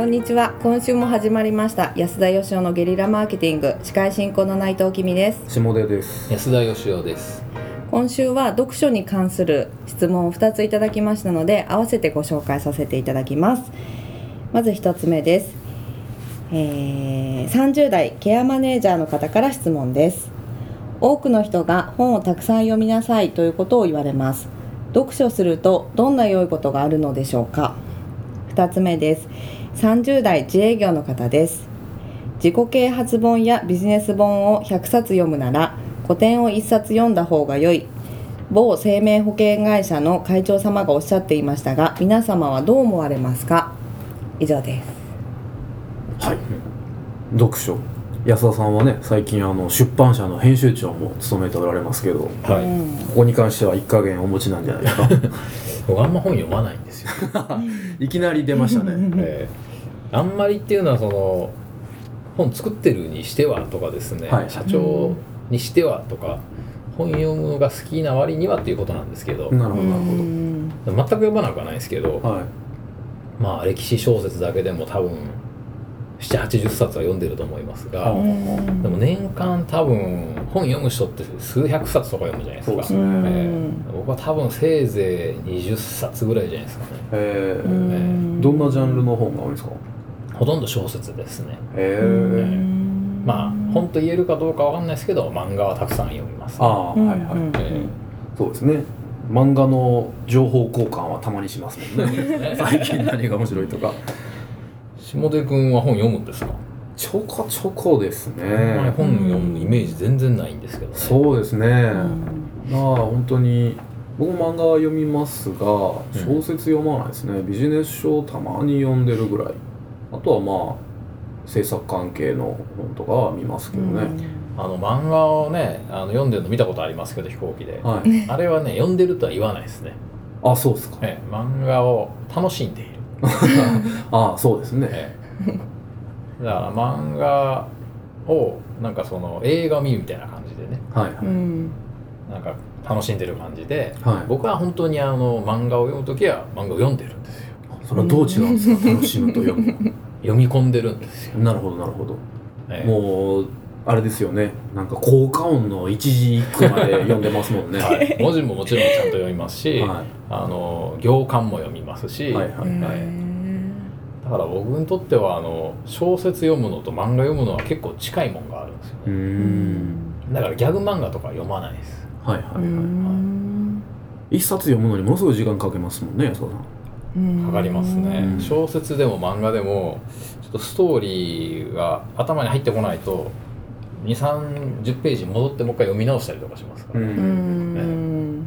こんにちは。今週も始まりました。安田義雄のゲリラマーケティング。司会進行の内藤君です。下出です。安田義雄です。今週は読書に関する質問を2ついただきましたので合わせてご紹介させていただきます。まず1つ目です、えー30代ケアマネージャーの方から質問です。多くの人が本をたくさん読みなさいということを言われます。読書するとどんな良いことがあるのでしょうか。2つ目です30代自営業の方です。自己啓発本やビジネス本を100冊読むなら古典を1冊読んだ方が良い。某生命保険会社の会長様がおっしゃっていましたが皆様はどう思われますか？以上です。はい。読書。安田さんはね最近あの出版社の編集長も務めておられますけどこはい、うん。こに関しては一加減お持ちなんじゃないですか？僕あんま本読まないんですよ、いきなり出ましたね。えーあんまりっていうのはその本作ってるにしてはとかですね、はい。社長にしてはとか本読むのが好きな割にはっていうことなんですけど、なるほどなるほうん全く読まなくはないですけど、ど。はい。まあ歴史小説だけでも多分780冊は読んでると思いますが、うんでも年間多分本読む人って数百冊とか読むじゃないですか。すね。うんえ。ー僕は多分せいぜい20冊ぐらいじゃないですか。ねえ。うー、ん。どんなジャンルの本が多いんですか？ほとんど小説ですね。え。うー、ん。まあ本と言えるかどうかわかんないですけど漫画はたくさん読みます、ああ、うんはいはい、うんえそうですね。漫画の情報交換はたまにしますもんね。最近何が面白いとか下出君は本読むんですか、ちょこちょこですね。本読むイメージ全然ないんですけどね。そうですね、うん。まあ本当に僕も漫画は読みますが小説読まないですね、ビジネス書をたまに読んでるぐらい。あとはまあ制作関係の本とかは見ますけどね、あの漫画をねあの読んでるの見たことありますけど飛行機で、はい。あれはね読んでるとは言わないですね、あそうですか。ええ漫画を楽しんでいる、あそうですね。ええだから漫画をなんかその映画を見るみたいな感じでね。はい。はい、うん。なんか楽しんでる感じで、はい。僕は本当にあの漫画を読む時は漫画を読んでるんですよ。それはどう違うんですか？楽しむと読む読み込んでるんですよ、なるほどなるほど。ええ。もうあれですよね。なんか効果音の一字一句まで読んでますもんね。はい、文字ももちろんちゃんと読みますし、はあの行間も読みますし、はいはいうん。だから僕にとってはあの小説読むのと漫画読むのは結構近いもんがあるんですよね。ん。だからギャグ漫画とか読まないです。うはいはいはい、ん。一冊読むのにものすごい時間かけますもんねそうだうん。かかりますね、うん。小説でも漫画でもちょっとストーリーが頭に入ってこないと2 3 0ページ戻ってもう一回読み直したりとかしますから、ううん。ん。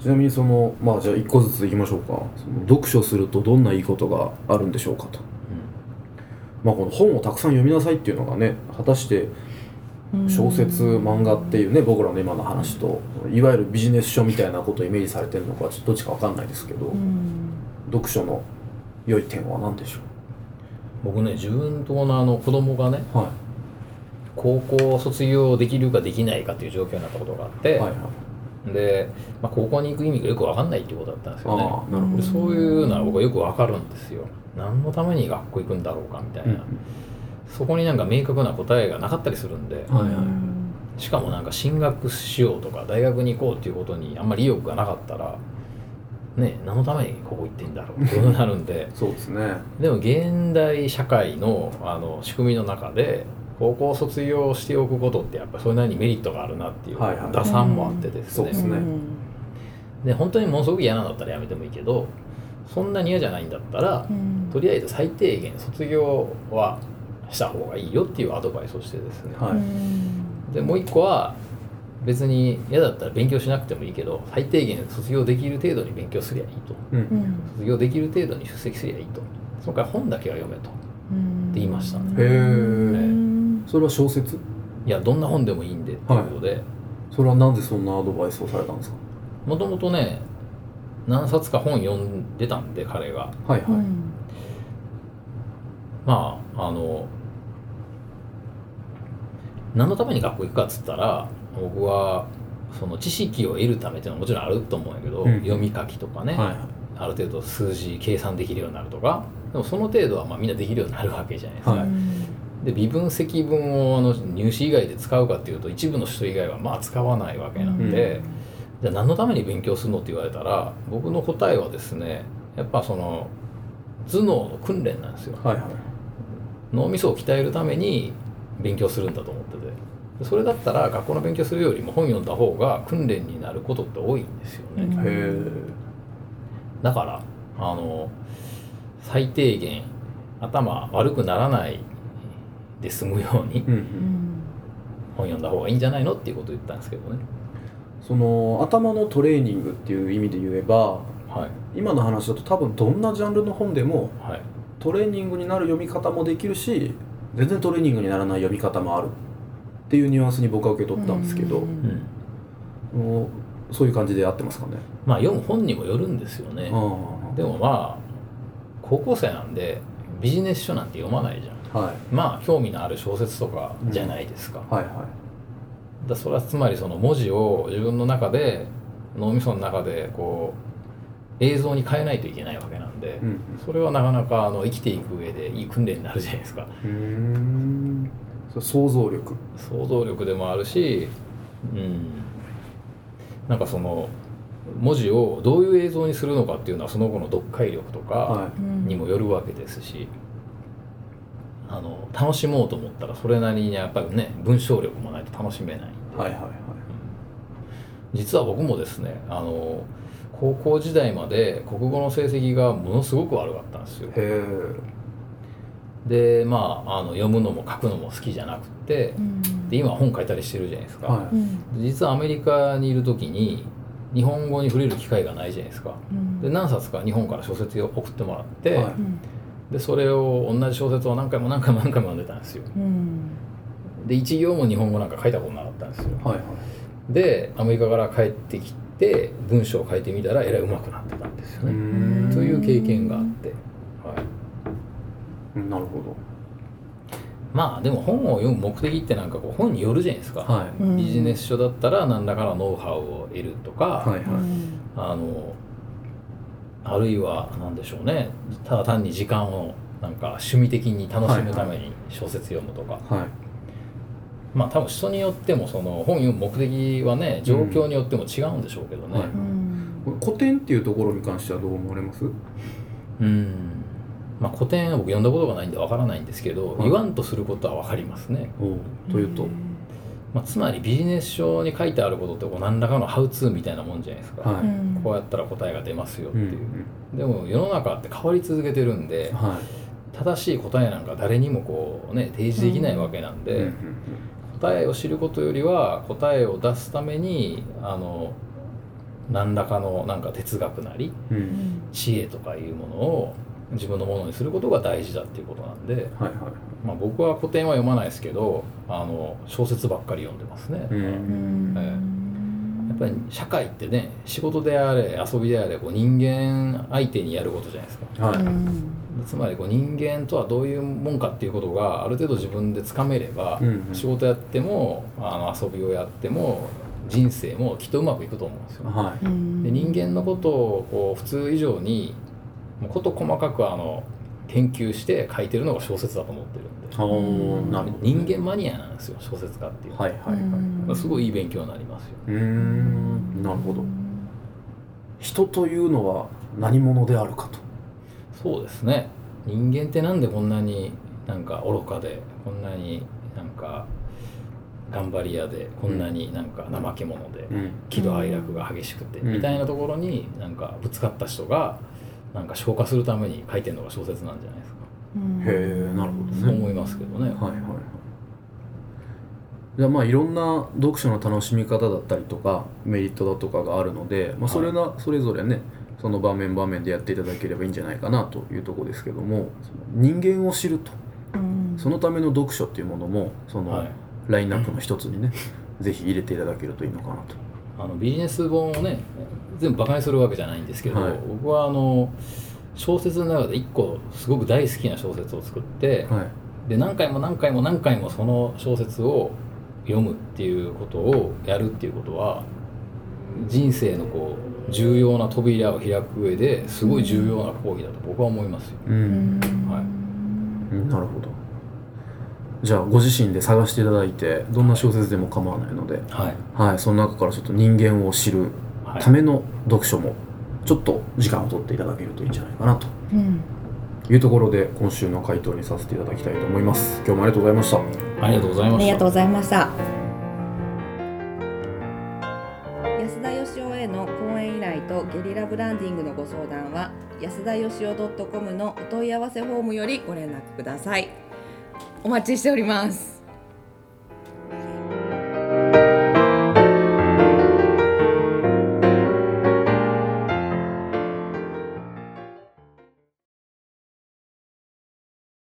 ちなみにそのまあじゃあ一個ずついきましょうか。その読書するとどんないいことがあるんでしょうかと、まあ、この本をたくさん読みなさいっていうのがね果たして小説漫画っていうね僕らの今の話といわゆるビジネス書みたいなことをイメージされてるのかちょっとどっちかわかんないですけど、うん。読書の良い点は何でしょ僕ね自分とのあの子供がねうは高校を卒業できるかできないかっていう状況になったことがあって、いはいはい。で、まあ、高校に行く意味がよく分かんないっていうことだったんですよね。なるほど。でそういうのは僕はよく分かるんですよ。何のために学校行くんだろうかみたいな、そこになんか明確な答えがなかったりするんで、はいはい。しかもなんか進学しようとか大学に行こうっていうことにあんまり意欲がなかったらね何のためにここ行ってんだろうってことになるんで。そうですね。でも現代社会のあの仕組みの中で高校卒業しておくことってやっぱそれなりにメリットがあるなっていうはいはい。打算もあってですね、そうですね。で本当にものすごく嫌なんだったらやめてもいいけどそんなに嫌じゃないんだったら、とりあえず最低限卒業はした方がいいよっていうアドバイスをしてですね、はい。でもう一個は別に嫌だったら勉強しなくてもいいけど最低限卒業できる程度に勉強すりゃいいと。うん。卒業できる程度に出席すりゃいいと。そのから本だけは読めと。って言いましたね。へえそれは小説？いやどんな本でもいいんでっていうことで。それはなんでそんなアドバイスをされたんですか？もともとね何冊か本読んでたんで彼が。はいはい、まああの何のために学校行くかっつったら僕はその知識を得るためっていうのはもちろんあると思うんやけど、うん。読み書きとかね、はい。ある程度数字計算できるようになるとか。でもその程度はまあみんなできるようになるわけじゃないですか、はいで微分積分をあの入試以外で使うかっていうと一部の人以外はまあ使わないわけなんで、じゃあ何のために勉強するのって言われたら僕の答えはですねやっぱその頭脳の訓練なんですよ。はいはい。脳みそを鍛えるために勉強するんだと思ってて。でそれだったら学校の勉強するよりも本読んだ方が訓練になることって多いんですよね、うん。だからあの最低限頭悪くならないで済むように本読んだ方がいいんじゃないのっていうことを言ったんですけどね。その頭のトレーニングっていう意味で言えばはい。今の話だと多分どんなジャンルの本でもはい。トレーニングになる読み方もできるし全然トレーニングにならない読み方もあるっていうニュアンスに僕は受け取ったんですけど、うん。そういう感じで合ってますかね。まあ読む本にもよるんですよね。あでもまあ高校生なんでビジネス書なんて読まないじゃん。あはい。まあ興味のある小説とかじゃないですか,、はいはだそれはつまりその文字を自分の中で脳みその中でこう映像に変えないといけないわけなんで、い。うん。それはなかなかあの生きていく上でいい訓練になるじゃないですか。うーん。そう想像力。想像力でもあるしうん。なんかその文字をどういう映像にするのかっていうのはその後の読解力とかはにもよるわけですし、あの楽しもうと思ったらそれなりにやっぱりね文章力もないと楽しめない。はいはいはい。実は僕もですねあの高校時代まで国語の成績がものすごく悪かったんですよ。へでまああの読むのも書くのも好きじゃなくてで今本書いたりしてるじゃないですか、え。はうん。実はアメリカにいる時に日本語に触れる機会がないじゃないですか。うん。で何冊か日本から小説を送ってもらって、はい。うんでそれを同じ小説を何回も何回も何回も読んでたんですよ。うん。で一行も日本語なんか書いたことなかったんですよ。いはいはい。でアメリカから帰ってきて文章を書いてみたらえらい上手くなってたんですよね。ん。という経験があって、はい、うんなるほまあでも本を読む目的ってなんかこう本によるじゃないですか、ど。はい。うん。ビジネス書だったら何らかのノウハウを得るとか、はいはい。うん。あのあるいは何でしょうね。ただ単に時間をなんか趣味的に楽しむために小説読むとか、はい。まあ多分人によってもその本読む目的はね状況によっても違うんでしょうけどね、はい。うん。これ古典っていうところに関してはどう思われます？うん。まあ古典は僕読んだことがないんでわからないんですけど、はい。言わんとすることはわかりますね、というと？まあ、つまりビジネス書に書いてあることってこう何らかのハウツーみたいなもんじゃないですか、はい。うんこうやったら答えが出ますよってうんいう、でも世の中って変わり続けてるんではい。正しい答えなんか誰にもこうね提示できないわけなんで、うんうん答えを知ることよりは答えを出すためにあの何らかのなんか哲学なりうん。う。うんん知恵とかいうものを自分のものにすることが大事だっていうことなんで、はいはい。まあ、僕は古典は読まないですけどあの小説ばっかり読んでますね、う。うんんやっぱり社会ってね仕事であれ遊びであれこう人間相手にやることじゃないですかはい。うんつまりこう人間とはどういうもんかっていうことがある程度自分でつかめれば、うんうん仕事やってもあの遊びをやっても人生もきっとうまくいくと思うんですよ。はい。うんで人間のことをこう普通以上にもう事細かくあの研究して書いてるのが小説だと思ってるんでなるほど。人間マニアなんですよ小説家っていうのははいはいはい。うんすごいいい勉強になりますよ。うーん。なるほど。人というのは何者であるかと。そうですね人間ってなんでこんなになんか愚かでこんなになんか頑張り屋でこんなになんか怠け者でうん。喜怒哀楽が激しくてうんみたいなところになんかぶつかった人がなんか消化するために書いてるのが小説なんじゃないですか。うん。へえなるほどね。そう思いますけどね。はいはいはい。じゃあまあいろんな読書の楽しみ方だったりとかメリットだとかがあるので、まあ、それがそれぞれねその場面場面でやっていただければいいんじゃないかなというところですけどもその人間を知るとうん。そのための読書っていうものもそのはい。ラインナップの一つにね、ぜひ入れていただけるといいのかなと。あのビジネス本をね全部バカにするわけじゃないんですけど、はい。僕はあの小説の中で一個すごく大好きな小説を作って、はい。で何回も何回も何回もその小説を読むっていうことをやるっていうことは人生のこう重要な扉を開く上ですごい重要な講義だと僕は思いますよ。ううんん。はい。うん。なるほどじゃあご自身で探していただいてどんな小説でも構わないので、はい。はい、その中からちょっと人間を知るはい。ための読書もちょっと時間を取っていただけるといいんじゃないかなと。うん。いうところで今週の回答にさせていただきたいと思います。今日もありがとうございました。ありがとうございました。ありがとうございました。安田義雄への講演依頼とゲリラブランディングのご相談は安田義雄 .com のお問い合わせフォームよりご連絡くださいお待ちしております。